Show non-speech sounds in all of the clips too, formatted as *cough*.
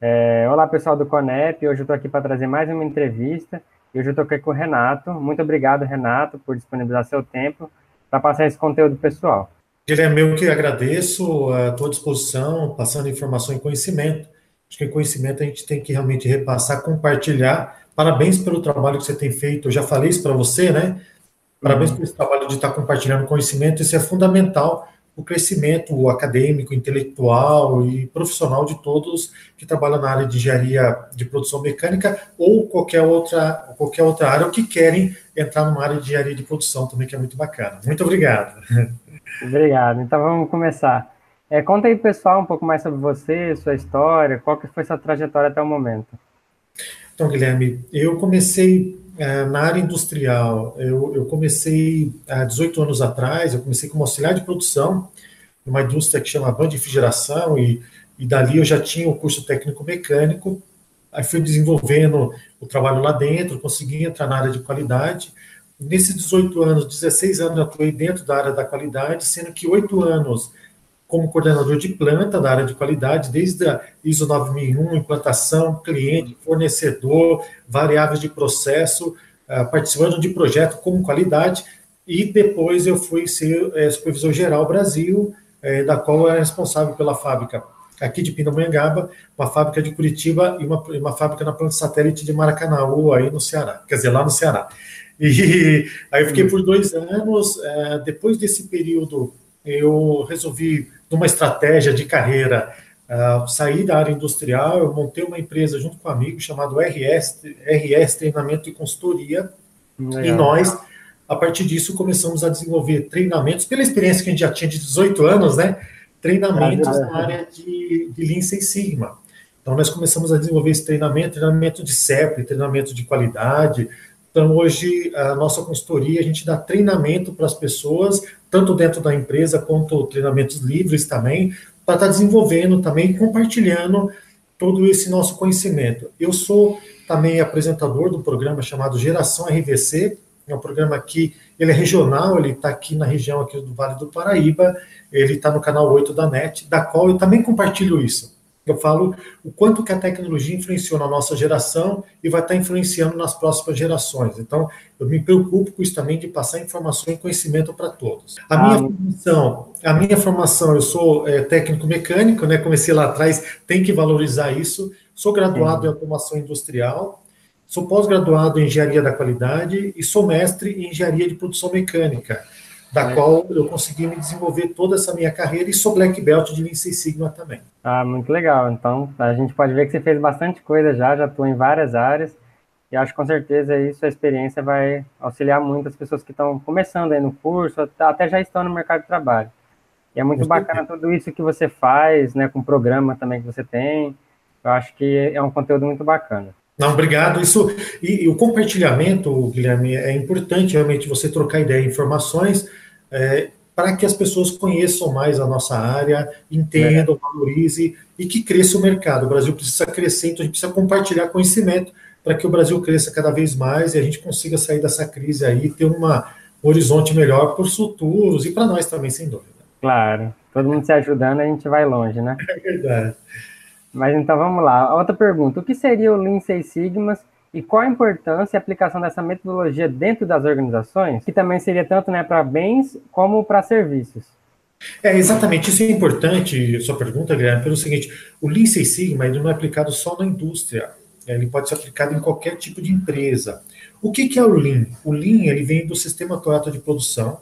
É, olá, pessoal do Conep. Hoje eu estou aqui para trazer mais uma entrevista. E hoje eu estou aqui com o Renato. Muito obrigado, Renato, por disponibilizar seu tempo para passar esse conteúdo pessoal. Guilherme, eu que agradeço a tua disposição, passando informação e conhecimento. Acho que conhecimento a gente tem que realmente repassar, compartilhar. Parabéns pelo trabalho que você tem feito. Eu já falei isso para você, né? Parabéns uhum. por esse trabalho de estar compartilhando conhecimento. Isso é fundamental o crescimento acadêmico, intelectual e profissional de todos que trabalham na área de engenharia de produção mecânica ou qualquer outra, qualquer outra área ou que querem entrar numa área de engenharia de produção também, que é muito bacana. Muito obrigado. Obrigado. Então vamos começar. É, conta aí, pessoal, um pouco mais sobre você, sua história, qual que foi sua trajetória até o momento. Então, Guilherme, eu comecei na área industrial, eu, eu, comecei há 18 anos atrás, eu comecei como auxiliar de produção, numa indústria que chama Band de Refrigeração, e, e dali eu já tinha o curso técnico mecânico, aí fui desenvolvendo o trabalho lá dentro, consegui entrar na área de qualidade. Nesses 18 anos, 16 anos eu atuei dentro da área da qualidade, sendo que 8 anos como coordenador de planta da área de qualidade, desde a ISO 9001, implantação, cliente, fornecedor, variáveis de processo, uh, participando de projeto como qualidade, e depois eu fui ser é, supervisor geral Brasil, é, da qual eu era responsável pela fábrica aqui de Pindamonhangaba, uma fábrica de Curitiba e uma, uma fábrica na planta satélite de Maracanaú, aí no Ceará, quer dizer, lá no Ceará. E *laughs* aí eu fiquei por dois anos, é, depois desse período eu resolvi numa estratégia de carreira, uh, saí da área industrial, eu montei uma empresa junto com um amigo chamado RS, RS Treinamento e Consultoria, Legal. e nós, a partir disso, começamos a desenvolver treinamentos, pela experiência que a gente já tinha de 18 anos, né? Treinamentos na área de, de Lean Six Sigma. Então, nós começamos a desenvolver esse treinamento, treinamento de CEP, treinamento de qualidade, então, hoje, a nossa consultoria, a gente dá treinamento para as pessoas, tanto dentro da empresa quanto treinamentos livres também, para estar tá desenvolvendo também, compartilhando todo esse nosso conhecimento. Eu sou também apresentador do programa chamado Geração RVC, é um programa que ele é regional, ele está aqui na região aqui do Vale do Paraíba, ele está no canal 8 da NET, da qual eu também compartilho isso. Eu falo o quanto que a tecnologia influenciou na nossa geração e vai estar influenciando nas próximas gerações. Então, eu me preocupo com isso também de passar informação e conhecimento para todos. A ah, minha formação, a minha formação, eu sou é, técnico mecânico, né? Comecei lá atrás, tem que valorizar isso. Sou graduado em automação industrial, sou pós-graduado em engenharia da qualidade e sou mestre em engenharia de produção mecânica da é. qual eu consegui me desenvolver toda essa minha carreira e sou black belt de Lean Six Sigma também. Ah, muito legal. Então, a gente pode ver que você fez bastante coisa já, já atua em várias áreas, e acho que com certeza isso, a experiência vai auxiliar muito as pessoas que estão começando aí no curso, até já estão no mercado de trabalho. E é muito bacana tudo isso que você faz, né, com o programa também que você tem. Eu acho que é um conteúdo muito bacana. Não, obrigado. Isso e, e, o compartilhamento, Guilherme, é importante realmente você trocar ideia, informações, é, para que as pessoas conheçam mais a nossa área, entendam, é. valorizem e que cresça o mercado. O Brasil precisa crescer, então a gente precisa compartilhar conhecimento para que o Brasil cresça cada vez mais e a gente consiga sair dessa crise aí ter uma, um horizonte melhor para os futuros e para nós também, sem dúvida. Claro, todo mundo se ajudando, a gente vai longe, né? É verdade. Mas então vamos lá. Outra pergunta: o que seria o Lean Six Sigmas e qual a importância e aplicação dessa metodologia dentro das organizações, que também seria tanto né, para bens como para serviços? É, exatamente, isso é importante, sua pergunta, Guilherme, pelo seguinte, o Lean Six Sigma ele não é aplicado só na indústria, né, ele pode ser aplicado em qualquer tipo de empresa. O que, que é o Lean? O Lean ele vem do sistema Toyota de produção,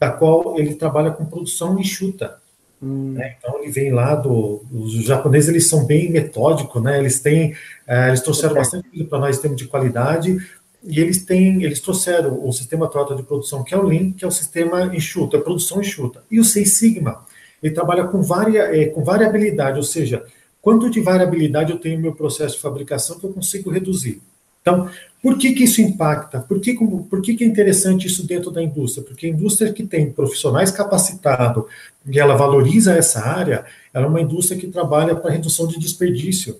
da qual ele trabalha com produção enxuta. Hum. Né? Então ele vem lá do. Os japoneses eles são bem metódicos, né? Eles têm. É, eles trouxeram bastante coisa para nós em termos de qualidade. E eles têm, eles trouxeram o sistema Toyota de produção, que é o Lean, que é o sistema enxuto, a produção enxuta. E o Seis Sigma, ele trabalha com, varia, é, com variabilidade, ou seja, quanto de variabilidade eu tenho no meu processo de fabricação que eu consigo reduzir. Então, por que, que isso impacta? Por, que, por que, que é interessante isso dentro da indústria? Porque a indústria que tem profissionais capacitados e ela valoriza essa área, ela é uma indústria que trabalha para redução de desperdício,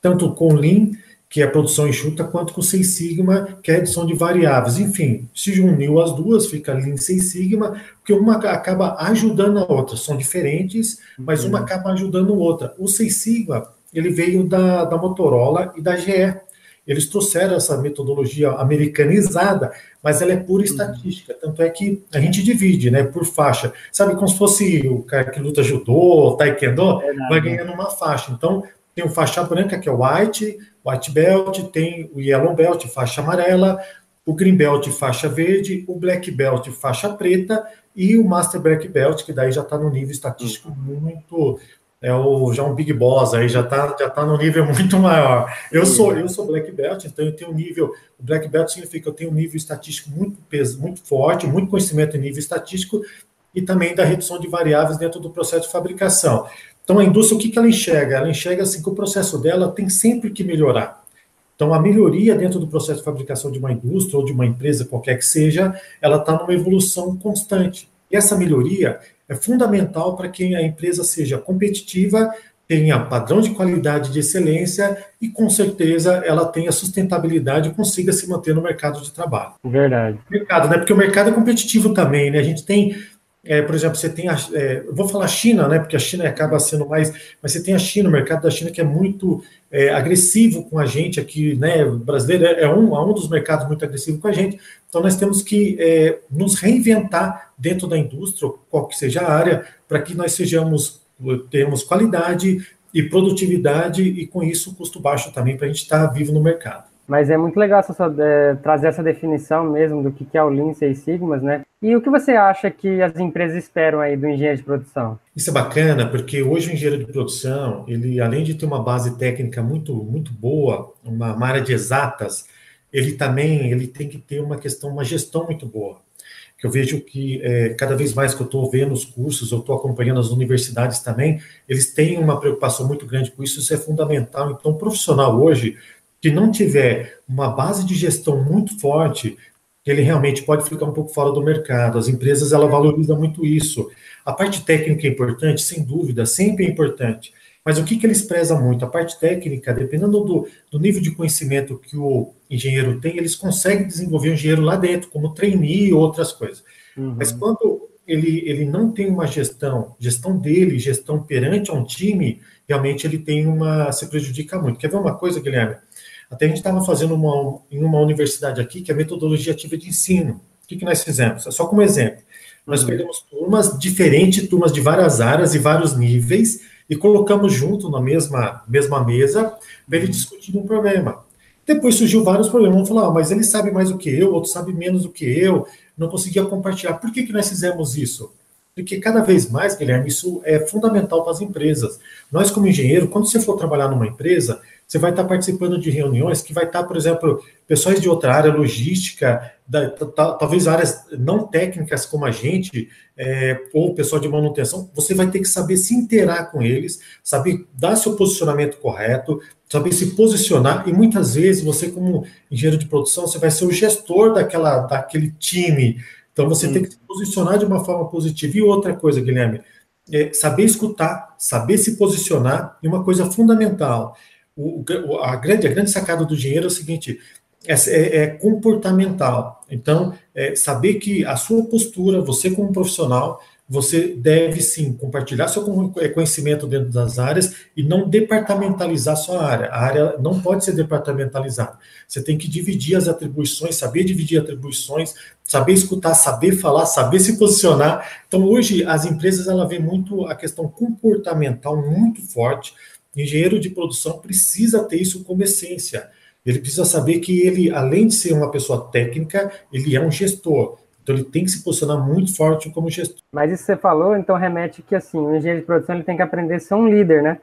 tanto com Lean, que é a produção enxuta, quanto com Six Sigma, que é a redução de variáveis. Enfim, se uniu as duas, fica Lean Six Sigma, porque uma acaba ajudando a outra. São diferentes, mas uma uhum. acaba ajudando a outra. O Six Sigma ele veio da, da Motorola e da GE. Eles trouxeram essa metodologia americanizada, mas ela é pura uhum. estatística. Tanto é que a gente divide, né, por faixa. Sabe como se fosse o cara que luta judô, taekwondo, é vai ganhando uma faixa. Então, tem o faixa branca, que é o white, white belt, tem o yellow belt, faixa amarela, o green belt, faixa verde, o black belt, faixa preta, e o master black belt, que daí já está no nível estatístico uhum. muito é o já um big boss aí já está já tá no nível *laughs* muito maior. Eu sou eu sou black belt, então eu tenho um nível, o black belt significa que eu tenho um nível estatístico muito peso, muito forte, muito conhecimento em nível estatístico e também da redução de variáveis dentro do processo de fabricação. Então a indústria o que que ela enxerga? Ela enxerga assim que o processo dela tem sempre que melhorar. Então, a melhoria dentro do processo de fabricação de uma indústria ou de uma empresa, qualquer que seja, ela está numa evolução constante. E essa melhoria, é fundamental para que a empresa seja competitiva, tenha padrão de qualidade de excelência e, com certeza, ela tenha sustentabilidade e consiga se manter no mercado de trabalho. Verdade. Mercado, né? Porque o mercado é competitivo também, né? A gente tem é, por exemplo, você tem a, é, vou falar China, né, porque a China acaba sendo mais, mas você tem a China, o mercado da China que é muito é, agressivo com a gente aqui, né, o brasileiro é, um, é um dos mercados muito agressivo com a gente, então nós temos que é, nos reinventar dentro da indústria, qual que seja a área, para que nós sejamos, tenhamos qualidade e produtividade e com isso custo baixo também para a gente estar tá vivo no mercado. Mas é muito legal essa, é, trazer essa definição mesmo do que é o Lean Six Sigmas, né? E o que você acha que as empresas esperam aí do engenheiro de produção? Isso é bacana, porque hoje o engenheiro de produção, ele além de ter uma base técnica muito, muito boa, uma, uma área de exatas, ele também ele tem que ter uma questão, uma gestão muito boa. Que eu vejo que é, cada vez mais que eu estou vendo os cursos, eu estou acompanhando as universidades também, eles têm uma preocupação muito grande com isso, isso é fundamental. Então, o profissional hoje, que não tiver uma base de gestão muito forte, ele realmente pode ficar um pouco fora do mercado. As empresas ela valorizam muito isso. A parte técnica é importante, sem dúvida, sempre é importante. Mas o que, que eles prezam muito? A parte técnica, dependendo do, do nível de conhecimento que o engenheiro tem, eles conseguem desenvolver o engenheiro lá dentro, como trainee e outras coisas. Uhum. Mas quando ele, ele não tem uma gestão, gestão dele, gestão perante a um time, realmente ele tem uma. se prejudica muito. Quer ver uma coisa, Guilherme? Até a gente estava fazendo uma, em uma universidade aqui, que é a metodologia ativa de ensino. O que, que nós fizemos? Só como exemplo. Nós uhum. pegamos turmas diferentes, turmas de várias áreas e vários níveis, e colocamos junto na mesma, mesma mesa para ele discutir um problema. Depois surgiu vários problemas. Vamos falar, ah, mas ele sabe mais do que eu, outro sabe menos do que eu, não conseguia compartilhar. Por que, que nós fizemos isso? Porque cada vez mais, Guilherme, isso é fundamental para as empresas. Nós, como engenheiro, quando você for trabalhar numa empresa, você vai estar participando de reuniões que vai estar, por exemplo, pessoas de outra área, logística, da, talvez áreas não técnicas como a gente, é, ou pessoal de manutenção, você vai ter que saber se interar com eles, saber dar seu posicionamento correto, saber se posicionar, e muitas vezes você, como engenheiro de produção, você vai ser o gestor daquela, daquele time. Então você tem que se posicionar de uma forma positiva. E outra coisa, Guilherme, é saber escutar, saber se posicionar, e uma coisa fundamental o, a, grande, a grande sacada do dinheiro é o seguinte: é, é, é comportamental. Então, é saber que a sua postura, você como profissional, você deve sim compartilhar seu é, conhecimento dentro das áreas e não departamentalizar sua área. A área não pode ser departamentalizada. Você tem que dividir as atribuições, saber dividir atribuições, saber escutar, saber falar, saber se posicionar. Então, hoje, as empresas ela vê muito a questão comportamental muito forte engenheiro de produção precisa ter isso como essência. Ele precisa saber que ele, além de ser uma pessoa técnica, ele é um gestor. Então ele tem que se posicionar muito forte como gestor. Mas isso que você falou, então remete que assim, o engenheiro de produção ele tem que aprender a ser um líder, né?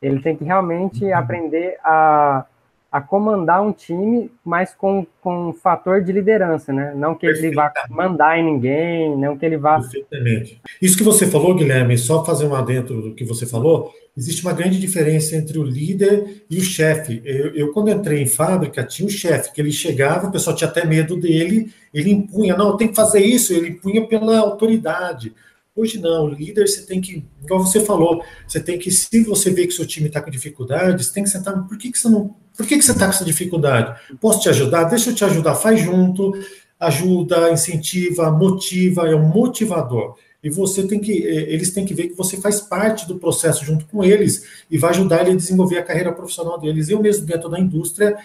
Ele tem que realmente uhum. aprender a a comandar um time, mas com, com um fator de liderança, né? Não que ele vá mandar em ninguém, não que ele vá. Perfeitamente. Isso que você falou, Guilherme, só fazer um adentro do que você falou, existe uma grande diferença entre o líder e o chefe. Eu, eu, quando entrei em fábrica, tinha um chefe que ele chegava, o pessoal tinha até medo dele, ele impunha, não, tem que fazer isso, ele impunha pela autoridade. Hoje não, líder você tem que, igual você falou, você tem que, se você vê que seu time está com dificuldade, você tem que sentar, por que, que você não, por que, que você está com essa dificuldade? Posso te ajudar? Deixa eu te ajudar, faz junto, ajuda, incentiva, motiva, é um motivador. e você tem que, eh, eles têm que ver que você faz parte do processo junto com eles e vai ajudar ele a desenvolver a carreira profissional deles. Eu mesmo, dentro da indústria,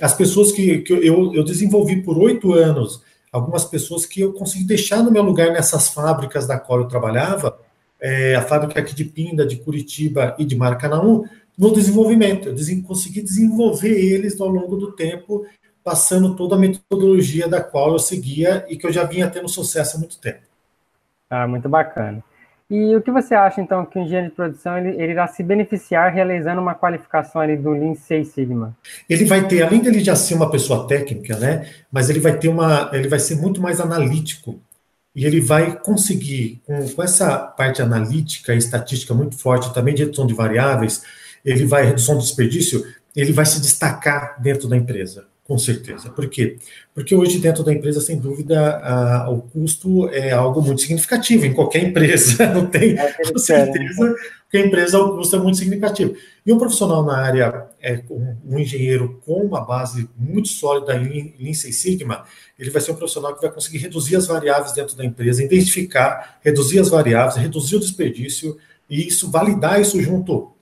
as pessoas que, que eu, eu desenvolvi por oito anos, algumas pessoas que eu consegui deixar no meu lugar nessas fábricas da qual eu trabalhava, é, a fábrica aqui de Pinda, de Curitiba e de Maracanaú, no desenvolvimento. Eu consegui desenvolver eles ao longo do tempo, passando toda a metodologia da qual eu seguia e que eu já vinha tendo sucesso há muito tempo. Ah, muito bacana. E o que você acha, então, que o engenheiro de produção ele, ele irá se beneficiar realizando uma qualificação ali do Lean Six Sigma? Ele vai ter, além dele já ser uma pessoa técnica, né, mas ele vai ter uma, ele vai ser muito mais analítico e ele vai conseguir, com, com essa parte analítica e estatística muito forte, também de redução de variáveis, ele vai, redução de desperdício, ele vai se destacar dentro da empresa. Com certeza. Por quê? Porque hoje, dentro da empresa, sem dúvida, a, o custo é algo muito significativo em qualquer empresa. *laughs* Não tem, é com certeza, que a empresa, o custo é muito significativo. E um profissional na área, é, um engenheiro com uma base muito sólida em Lean Six Sigma, ele vai ser um profissional que vai conseguir reduzir as variáveis dentro da empresa, identificar, reduzir as variáveis, reduzir o desperdício, e isso, validar isso junto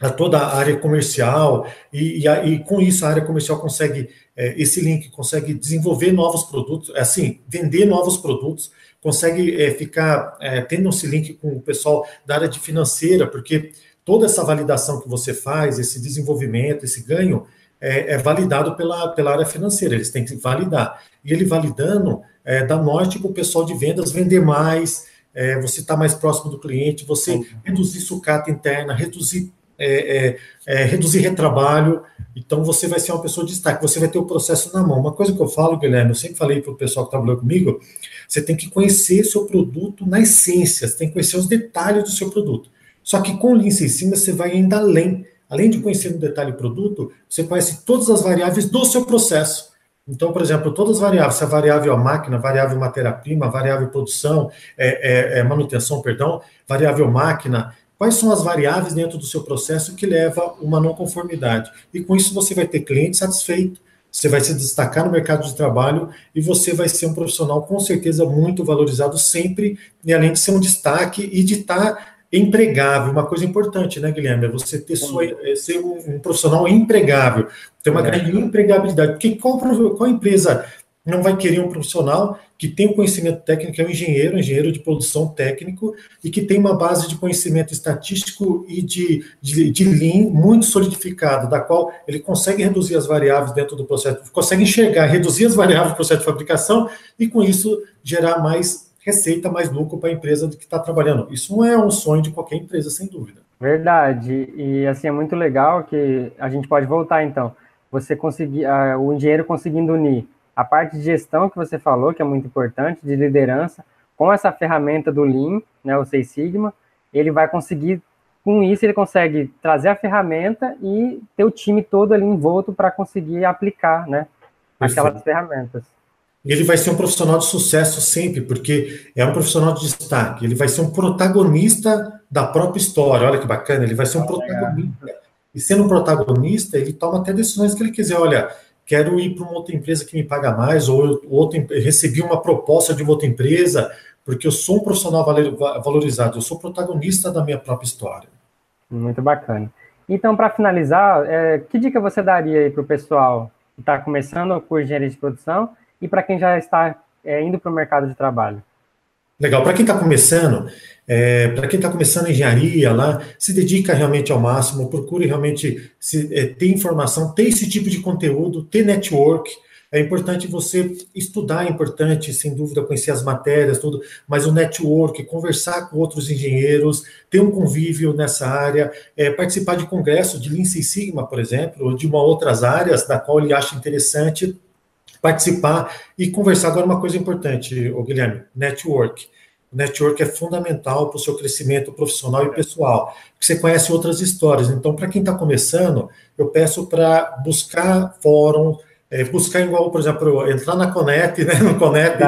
a toda a área comercial, e, e, e, com isso a área comercial consegue, é, esse link consegue desenvolver novos produtos, é assim, vender novos produtos, consegue é, ficar é, tendo esse link com o pessoal da área de financeira, porque toda essa validação que você faz, esse desenvolvimento, esse ganho, é, é validado pela, pela área financeira, eles têm que validar. E ele validando, é, dá norte para o pessoal de vendas vender mais, você está mais próximo do cliente, você reduzir sucata interna, reduzir é, é, é, reduzir retrabalho. Então, você vai ser uma pessoa de destaque, você vai ter o processo na mão. Uma coisa que eu falo, Guilherme, eu sempre falei para o pessoal que trabalhou comigo, você tem que conhecer seu produto na essência, você tem que conhecer os detalhes do seu produto. Só que com o Lean Six Sigma, você vai ainda além. Além de conhecer no detalhe o produto, você conhece todas as variáveis do seu processo. Então, por exemplo, todas as variáveis, se a variável a máquina, variável matéria-prima, variável produção, é, é, é, manutenção, perdão, variável máquina, Quais são as variáveis dentro do seu processo que leva uma não conformidade? E com isso você vai ter cliente satisfeito, você vai se destacar no mercado de trabalho e você vai ser um profissional com certeza muito valorizado sempre, e além de ser um destaque e de estar empregável. Uma coisa importante, né, Guilherme? É você ter sua, é ser um, um, profissional empregável, ter uma é. grande empregabilidade. Porque qual, qual empresa não vai querer um profissional que tem um conhecimento técnico, é um engenheiro, um engenheiro de produção técnico, e que tem uma base de conhecimento estatístico e de, de, de Lean muito solidificada, da qual ele consegue reduzir as variáveis dentro do processo, consegue enxergar, reduzir as variáveis do processo de fabricação e, com isso, gerar mais receita, mais lucro para a empresa que está trabalhando. Isso não é um sonho de qualquer empresa, sem dúvida. Verdade. E, assim, é muito legal que a gente pode voltar, então. Você conseguir, uh, o engenheiro conseguindo unir a parte de gestão que você falou, que é muito importante, de liderança, com essa ferramenta do Lean, né, o Seis Sigma, ele vai conseguir, com isso, ele consegue trazer a ferramenta e ter o time todo ali envolto para conseguir aplicar, né, aquelas ferramentas. Ele vai ser um profissional de sucesso sempre, porque é um profissional de destaque. Ele vai ser um protagonista da própria história. Olha que bacana, ele vai ser um protagonista. E sendo um protagonista, ele toma até decisões que ele quiser. Olha, quero ir para uma outra empresa que me paga mais, ou eu, recebi uma proposta de outra empresa, porque eu sou um profissional valorizado, eu sou protagonista da minha própria história. Muito bacana. Então, para finalizar, é, que dica você daria aí para o pessoal que está começando o curso de engenharia de produção e para quem já está é, indo para o mercado de trabalho? Legal. Para quem está começando, é, para quem está começando engenharia lá, se dedica realmente ao máximo, procure realmente se, é, ter informação, ter esse tipo de conteúdo, ter network. É importante você estudar, é importante, sem dúvida, conhecer as matérias, tudo, mas o network, conversar com outros engenheiros, ter um convívio nessa área, é, participar de congresso de Lean Six Sigma, por exemplo, ou de uma outras áreas da qual ele acha interessante participar e conversar. Agora, uma coisa importante, o Guilherme, network. O network é fundamental para o seu crescimento profissional e pessoal, porque você conhece outras histórias. Então, para quem está começando, eu peço para buscar fórum, é, buscar igual, por exemplo, entrar na Conep, né, no Conep,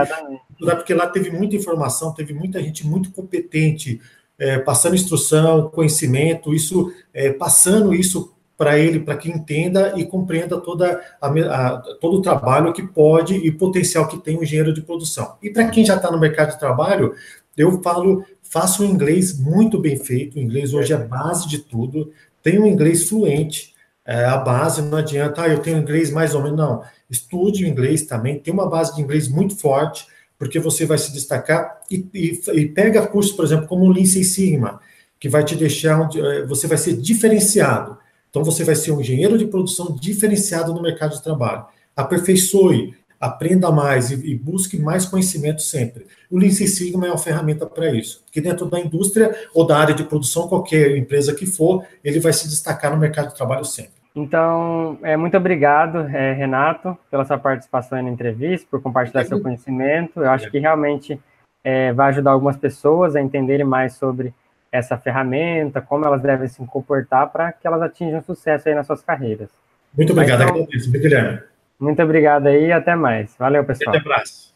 porque lá teve muita informação, teve muita gente muito competente, é, passando instrução, conhecimento, isso, é, passando isso para ele, para que entenda e compreenda toda a, a, todo o trabalho que pode e potencial que tem o engenheiro de produção. E para quem já está no mercado de trabalho, Eu falo, faço um inglês muito bem feito, o inglês hoje é base de tudo, tenho um inglês fluente, é, a base não adianta, ah, eu tenho inglês mais ou menos, não. Estude o inglês também, tem uma base de inglês muito forte, porque você vai se destacar e, e, e pega cursos, por exemplo, como o Lean Sigma, que vai te deixar, é, você vai ser diferenciado. Então, você vai ser um engenheiro de produção diferenciado no mercado de trabalho. Aperfeiçoe, aprenda mais e, e busque mais conhecimento sempre. O Lean Six Sigma é uma ferramenta para isso, que dentro da indústria ou da área de produção, qualquer empresa que for, ele vai se destacar no mercado de trabalho sempre. Então, é, muito obrigado, é, Renato, pela sua participação na entrevista, por compartilhar seu conhecimento. Eu acho que realmente é, vai ajudar algumas pessoas a entenderem mais sobre essa ferramenta, como elas devem se comportar para que elas atinjam sucesso aí nas suas carreiras. Muito obrigado, então, agradeço, Guilherme. Muito obrigado aí e até mais. Valeu, pessoal. Até abraço.